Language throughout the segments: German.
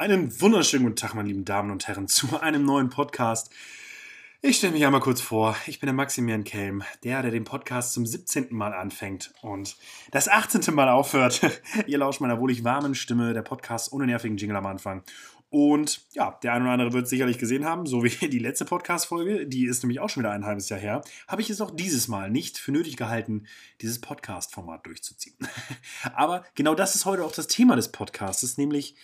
Einen wunderschönen guten Tag, meine lieben Damen und Herren, zu einem neuen Podcast. Ich stelle mich einmal kurz vor. Ich bin der Maximilian Kelm, der, der den Podcast zum 17. Mal anfängt und das 18. Mal aufhört. Ihr lauscht meiner wohlig warmen Stimme, der Podcast ohne nervigen Jingle am Anfang. Und ja, der eine oder andere wird es sicherlich gesehen haben, so wie die letzte Podcast-Folge, die ist nämlich auch schon wieder ein halbes Jahr her, habe ich es auch dieses Mal nicht für nötig gehalten, dieses Podcast-Format durchzuziehen. Aber genau das ist heute auch das Thema des Podcasts, nämlich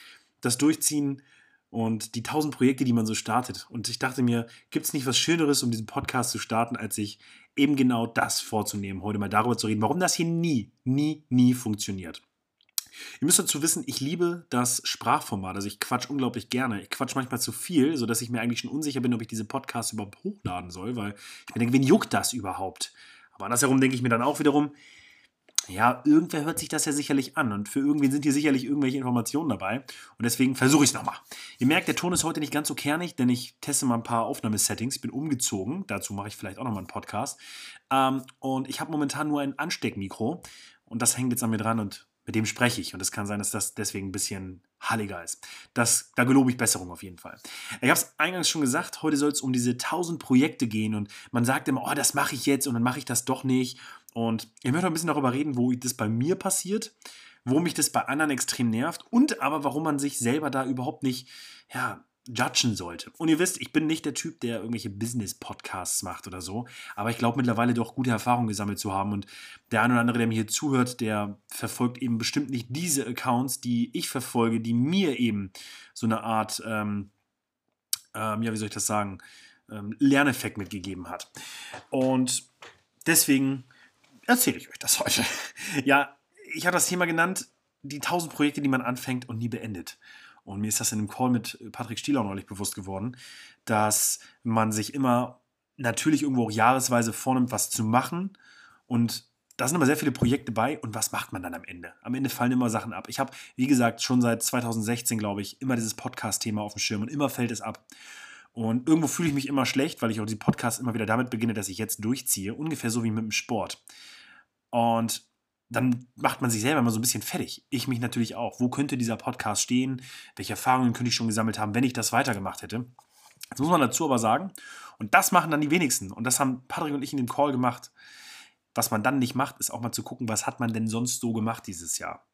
das Durchziehen und die tausend Projekte, die man so startet. Und ich dachte mir, gibt es nicht was Schöneres, um diesen Podcast zu starten, als sich eben genau das vorzunehmen, heute mal darüber zu reden, warum das hier nie, nie, nie funktioniert. Ihr müsst dazu wissen, ich liebe das Sprachformat. Also ich quatsch unglaublich gerne. Ich quatsch manchmal zu viel, sodass ich mir eigentlich schon unsicher bin, ob ich diese Podcasts überhaupt hochladen soll, weil ich mir denke, wen juckt das überhaupt? Aber andersherum denke ich mir dann auch wiederum, ja, irgendwer hört sich das ja sicherlich an und für irgendwen sind hier sicherlich irgendwelche Informationen dabei und deswegen versuche ich es nochmal. Ihr merkt, der Ton ist heute nicht ganz so kernig, denn ich teste mal ein paar Aufnahmesettings. Ich bin umgezogen, dazu mache ich vielleicht auch nochmal einen Podcast ähm, und ich habe momentan nur ein Ansteckmikro und das hängt jetzt an mir dran und mit dem spreche ich. Und es kann sein, dass das deswegen ein bisschen halliger ist. Das, da gelobe ich Besserung auf jeden Fall. Ich habe es eingangs schon gesagt, heute soll es um diese 1000 Projekte gehen und man sagt immer, oh, das mache ich jetzt und dann mache ich das doch nicht. Und ich möchte ein bisschen darüber reden, wo das bei mir passiert, wo mich das bei anderen extrem nervt und aber warum man sich selber da überhaupt nicht, ja, judgen sollte. Und ihr wisst, ich bin nicht der Typ, der irgendwelche Business-Podcasts macht oder so, aber ich glaube mittlerweile doch gute Erfahrungen gesammelt zu haben und der eine oder andere, der mir hier zuhört, der verfolgt eben bestimmt nicht diese Accounts, die ich verfolge, die mir eben so eine Art, ähm, ähm, ja, wie soll ich das sagen, ähm, Lerneffekt mitgegeben hat. Und deswegen erzähle ich euch das heute. ja, ich habe das Thema genannt, die tausend Projekte, die man anfängt und nie beendet. Und mir ist das in einem Call mit Patrick Stieler neulich bewusst geworden, dass man sich immer natürlich irgendwo auch jahresweise vornimmt, was zu machen. Und da sind aber sehr viele Projekte bei. Und was macht man dann am Ende? Am Ende fallen immer Sachen ab. Ich habe, wie gesagt, schon seit 2016, glaube ich, immer dieses Podcast-Thema auf dem Schirm und immer fällt es ab. Und irgendwo fühle ich mich immer schlecht, weil ich auch diesen Podcast immer wieder damit beginne, dass ich jetzt durchziehe. Ungefähr so wie mit dem Sport. Und dann macht man sich selber mal so ein bisschen fertig. Ich mich natürlich auch. Wo könnte dieser Podcast stehen? Welche Erfahrungen könnte ich schon gesammelt haben, wenn ich das weitergemacht hätte? Das muss man dazu aber sagen. Und das machen dann die wenigsten. Und das haben Patrick und ich in dem Call gemacht. Was man dann nicht macht, ist auch mal zu gucken, was hat man denn sonst so gemacht dieses Jahr.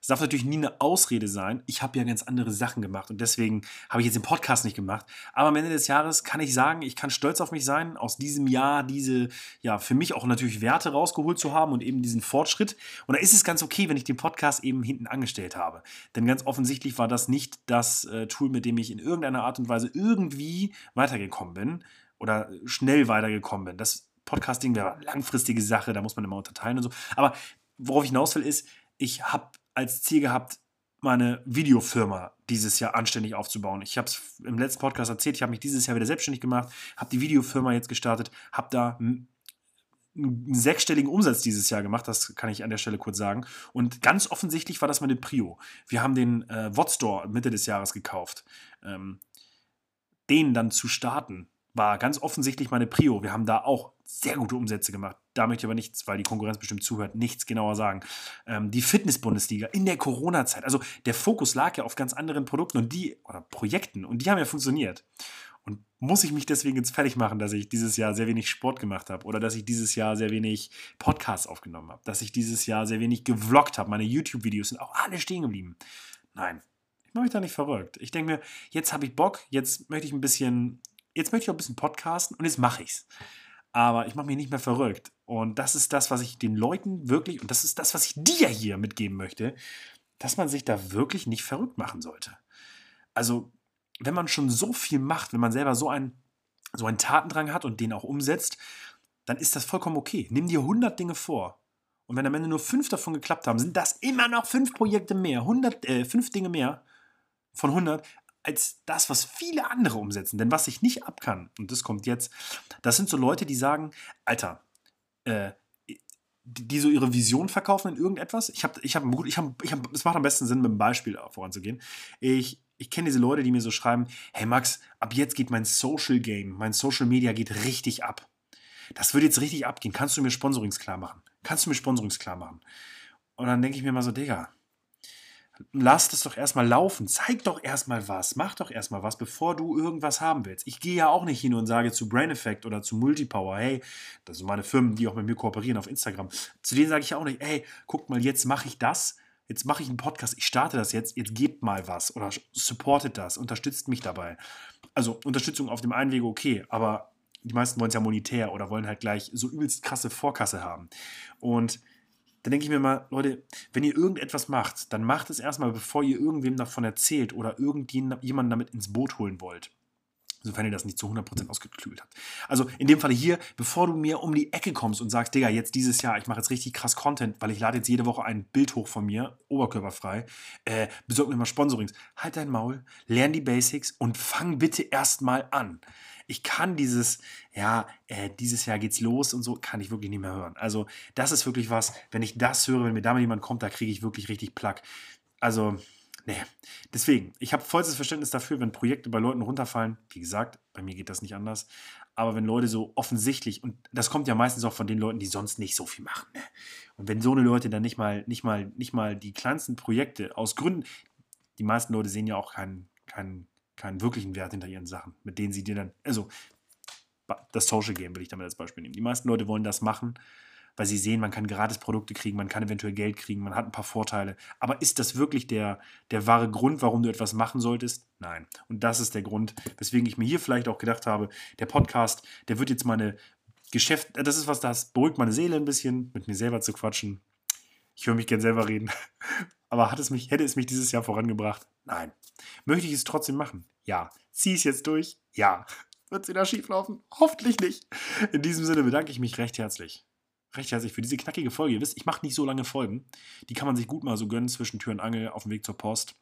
Es darf natürlich nie eine Ausrede sein. Ich habe ja ganz andere Sachen gemacht und deswegen habe ich jetzt den Podcast nicht gemacht. Aber am Ende des Jahres kann ich sagen, ich kann stolz auf mich sein, aus diesem Jahr diese, ja, für mich auch natürlich Werte rausgeholt zu haben und eben diesen Fortschritt. Und da ist es ganz okay, wenn ich den Podcast eben hinten angestellt habe. Denn ganz offensichtlich war das nicht das äh, Tool, mit dem ich in irgendeiner Art und Weise irgendwie weitergekommen bin oder schnell weitergekommen bin. Das Podcasting wäre eine langfristige Sache, da muss man immer unterteilen und so. Aber worauf ich hinaus will, ist, ich habe als Ziel gehabt, meine Videofirma dieses Jahr anständig aufzubauen. Ich habe es im letzten Podcast erzählt, ich habe mich dieses Jahr wieder selbstständig gemacht, habe die Videofirma jetzt gestartet, habe da einen sechsstelligen Umsatz dieses Jahr gemacht, das kann ich an der Stelle kurz sagen. Und ganz offensichtlich war das meine Prio. Wir haben den äh, Wotstore Mitte des Jahres gekauft. Ähm, den dann zu starten, war ganz offensichtlich meine Prio. Wir haben da auch sehr gute Umsätze gemacht. Da möchte ich aber nichts, weil die Konkurrenz bestimmt zuhört, nichts genauer sagen. Ähm, die Fitness-Bundesliga in der Corona-Zeit. Also der Fokus lag ja auf ganz anderen Produkten und die, oder Projekten, und die haben ja funktioniert. Und muss ich mich deswegen jetzt fertig machen, dass ich dieses Jahr sehr wenig Sport gemacht habe oder dass ich dieses Jahr sehr wenig Podcasts aufgenommen habe, dass ich dieses Jahr sehr wenig gevloggt habe. Meine YouTube-Videos sind auch alle stehen geblieben. Nein, ich mache mich da nicht verrückt. Ich denke mir, jetzt habe ich Bock, jetzt möchte ich ein bisschen jetzt möchte ich auch ein bisschen podcasten und jetzt mache ich es. Aber ich mache mich nicht mehr verrückt. Und das ist das, was ich den Leuten wirklich, und das ist das, was ich dir hier mitgeben möchte, dass man sich da wirklich nicht verrückt machen sollte. Also, wenn man schon so viel macht, wenn man selber so einen, so einen Tatendrang hat und den auch umsetzt, dann ist das vollkommen okay. Nimm dir 100 Dinge vor. Und wenn am Ende nur fünf davon geklappt haben, sind das immer noch fünf Projekte mehr, 100, äh, fünf Dinge mehr von 100, als das, was viele andere umsetzen. Denn was ich nicht ab kann, und das kommt jetzt, das sind so Leute, die sagen, Alter, äh, die so ihre Vision verkaufen in irgendetwas. Ich habe, ich habe, ich habe, ich habe, es macht am besten Sinn, mit einem Beispiel voranzugehen. Ich, ich kenne diese Leute, die mir so schreiben, hey Max, ab jetzt geht mein Social Game, mein Social Media geht richtig ab. Das würde jetzt richtig abgehen. Kannst du mir Sponsorings klar machen? Kannst du mir Sponsorings klar machen? Und dann denke ich mir mal so, Digga, lass es doch erstmal laufen. Zeig doch erstmal was. Mach doch erstmal was, bevor du irgendwas haben willst. Ich gehe ja auch nicht hin und sage zu Brain Effect oder zu Multipower, hey, das sind meine Firmen, die auch mit mir kooperieren auf Instagram. Zu denen sage ich auch nicht, hey, guck mal, jetzt mache ich das. Jetzt mache ich einen Podcast, ich starte das jetzt, jetzt gebt mal was oder supportet das, unterstützt mich dabei. Also Unterstützung auf dem einen Wege okay, aber die meisten wollen es ja monetär oder wollen halt gleich so übelst krasse Vorkasse haben. Und dann denke ich mir mal, Leute, wenn ihr irgendetwas macht, dann macht es erstmal, bevor ihr irgendwem davon erzählt oder irgendjemanden damit ins Boot holen wollt. Sofern ihr das nicht zu 100% ausgeklügelt habt. Also in dem Falle hier, bevor du mir um die Ecke kommst und sagst, Digga, jetzt dieses Jahr, ich mache jetzt richtig krass Content, weil ich lade jetzt jede Woche ein Bild hoch von mir, oberkörperfrei, äh, besorg mir mal Sponsorings. Halt dein Maul, lern die Basics und fang bitte erstmal an ich kann dieses, ja, äh, dieses Jahr geht's los und so, kann ich wirklich nicht mehr hören. Also, das ist wirklich was, wenn ich das höre, wenn mir damit jemand kommt, da kriege ich wirklich richtig Plack. Also, nee. Deswegen, ich habe vollstes Verständnis dafür, wenn Projekte bei Leuten runterfallen. Wie gesagt, bei mir geht das nicht anders. Aber wenn Leute so offensichtlich, und das kommt ja meistens auch von den Leuten, die sonst nicht so viel machen. Ne? Und wenn so eine Leute dann nicht mal, nicht mal, nicht mal die kleinsten Projekte aus Gründen, die meisten Leute sehen ja auch keinen, keinen keinen wirklichen Wert hinter ihren Sachen, mit denen sie dir dann, also das Social Game will ich damit als Beispiel nehmen. Die meisten Leute wollen das machen, weil sie sehen, man kann gratis Produkte kriegen, man kann eventuell Geld kriegen, man hat ein paar Vorteile. Aber ist das wirklich der, der wahre Grund, warum du etwas machen solltest? Nein. Und das ist der Grund, weswegen ich mir hier vielleicht auch gedacht habe, der Podcast, der wird jetzt meine Geschäft, das ist was, das beruhigt meine Seele ein bisschen, mit mir selber zu quatschen. Ich höre mich gern selber reden. Aber hat es mich, hätte es mich dieses Jahr vorangebracht? Nein. Möchte ich es trotzdem machen? Ja. Zieh es jetzt durch? Ja. Wird es wieder schief laufen? Hoffentlich nicht. In diesem Sinne bedanke ich mich recht herzlich. Recht herzlich für diese knackige Folge. Ihr wisst, ich mache nicht so lange Folgen. Die kann man sich gut mal so gönnen zwischen Tür und Angel auf dem Weg zur Post.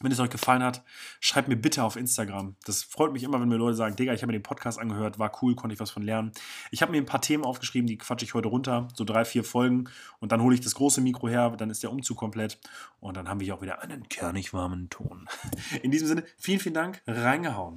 Wenn es euch gefallen hat, schreibt mir bitte auf Instagram. Das freut mich immer, wenn mir Leute sagen, Digga, ich habe mir den Podcast angehört, war cool, konnte ich was von lernen. Ich habe mir ein paar Themen aufgeschrieben, die quatsche ich heute runter, so drei, vier Folgen. Und dann hole ich das große Mikro her, dann ist der Umzug komplett. Und dann haben wir hier auch wieder einen kernig warmen Ton. In diesem Sinne, vielen, vielen Dank, reingehauen.